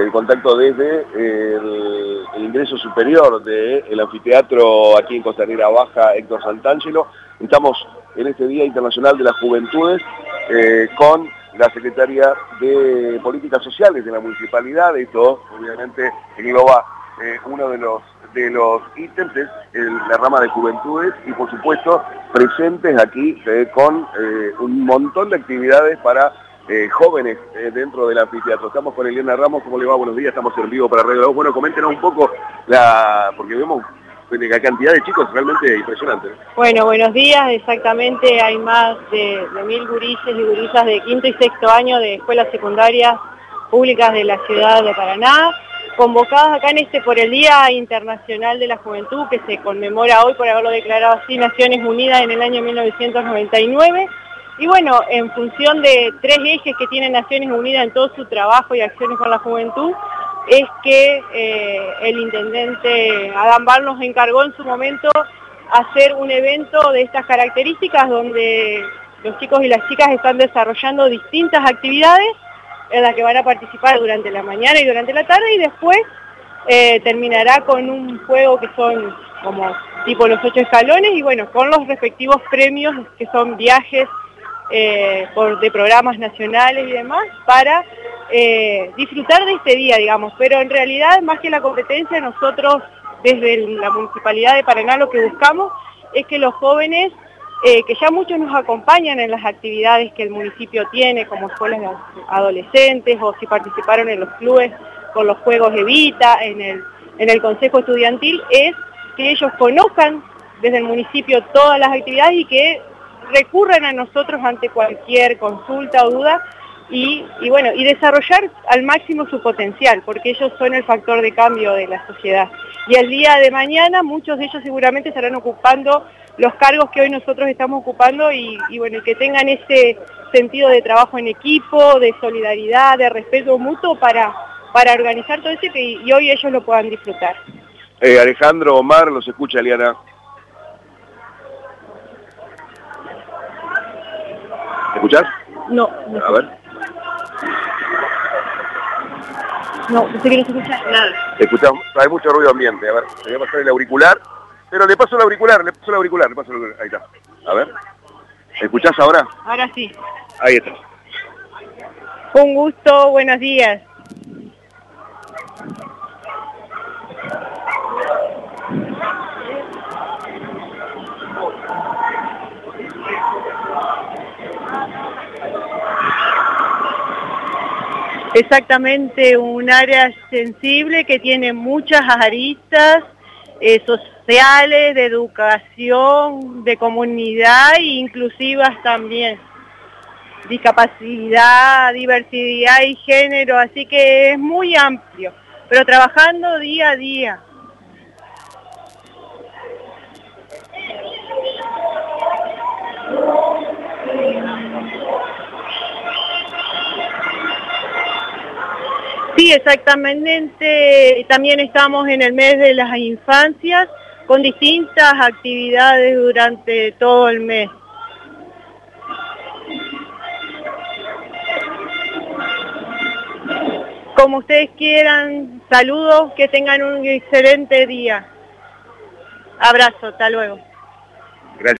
el contacto desde el, ingreso superior del anfiteatro aquí en Costanera Baja, Héctor Santangelo. Estamos en este Día Internacional de las Juventudes con la Secretaria de Políticas Sociales de la Municipalidad. Esto obviamente engloba uno de los de los ítems es la rama de juventudes y por supuesto presentes aquí eh, con eh, un montón de actividades para eh, jóvenes dentro del anfiteatro. Estamos con Eliana Ramos, ¿cómo le va? Buenos días, estamos en vivo para Radio Bueno, coméntenos un poco, la porque vemos la cantidad de chicos realmente impresionante. Bueno, buenos días, exactamente hay más de, mil gurises y gurisas de quinto y sexto año de escuelas secundarias públicas de la ciudad de Paraná, convocadas acá en este por el Día Internacional de la Juventud, que se conmemora hoy por haberlo declarado así Naciones Unidas en el año 1999. Y bueno, en función de tres ejes que tiene Naciones Unidas en todo su trabajo y acciones con la juventud, es que eh, el intendente Adán Bar nos encargó en su momento hacer un evento de estas características donde los chicos y las chicas están desarrollando distintas actividades en la que van a participar durante la mañana y durante la tarde y después eh, terminará con un juego que son como tipo los ocho escalones y bueno, con los respectivos premios que son viajes eh, por, de programas nacionales y demás para eh, disfrutar de este día, digamos. Pero en realidad, más que la competencia, nosotros desde la Municipalidad de Paraná lo que buscamos es que los jóvenes eh, que ya muchos nos acompañan en las actividades que el municipio tiene, como escuelas de adolescentes, o si participaron en los clubes con los Juegos Evita, en el, en el Consejo Estudiantil, es que ellos conozcan desde el municipio todas las actividades y que recurran a nosotros ante cualquier consulta o duda y, bueno, y desarrollar al máximo su potencial, porque ellos son el factor de cambio de la sociedad. Y el día de mañana muchos de ellos seguramente estarán ocupando los cargos que hoy nosotros estamos ocupando y, bueno, que tengan ese sentido de trabajo en equipo, de solidaridad, de respeto mutuo para, para organizar todo eso y, y hoy ellos lo puedan disfrutar. Eh, Alejandro, Omar, los escucha Eliana. ¿Escuchás? No, no. A ver. No, no sé que no se escucha nada. Escuchamos, hay mucho ruido ambiente. A ver, voy a pasar el auricular. Pero le paso el auricular, le paso el auricular, le paso el auricular. Ahí está. A ver. ¿Escuchás ahora? Ahora sí. Ahí está. Un gusto, buenos días. Exactamente, un área sensible que tiene muchas aristas eh, sociales, de educación, de comunidad e inclusivas también. Discapacidad, diversidad y género, así que es muy amplio, pero trabajando día a día. Exactamente. También estamos en el mes de las infancias con distintas actividades durante todo el mes. Como ustedes quieran, saludos, que tengan un excelente día. Abrazo, hasta luego.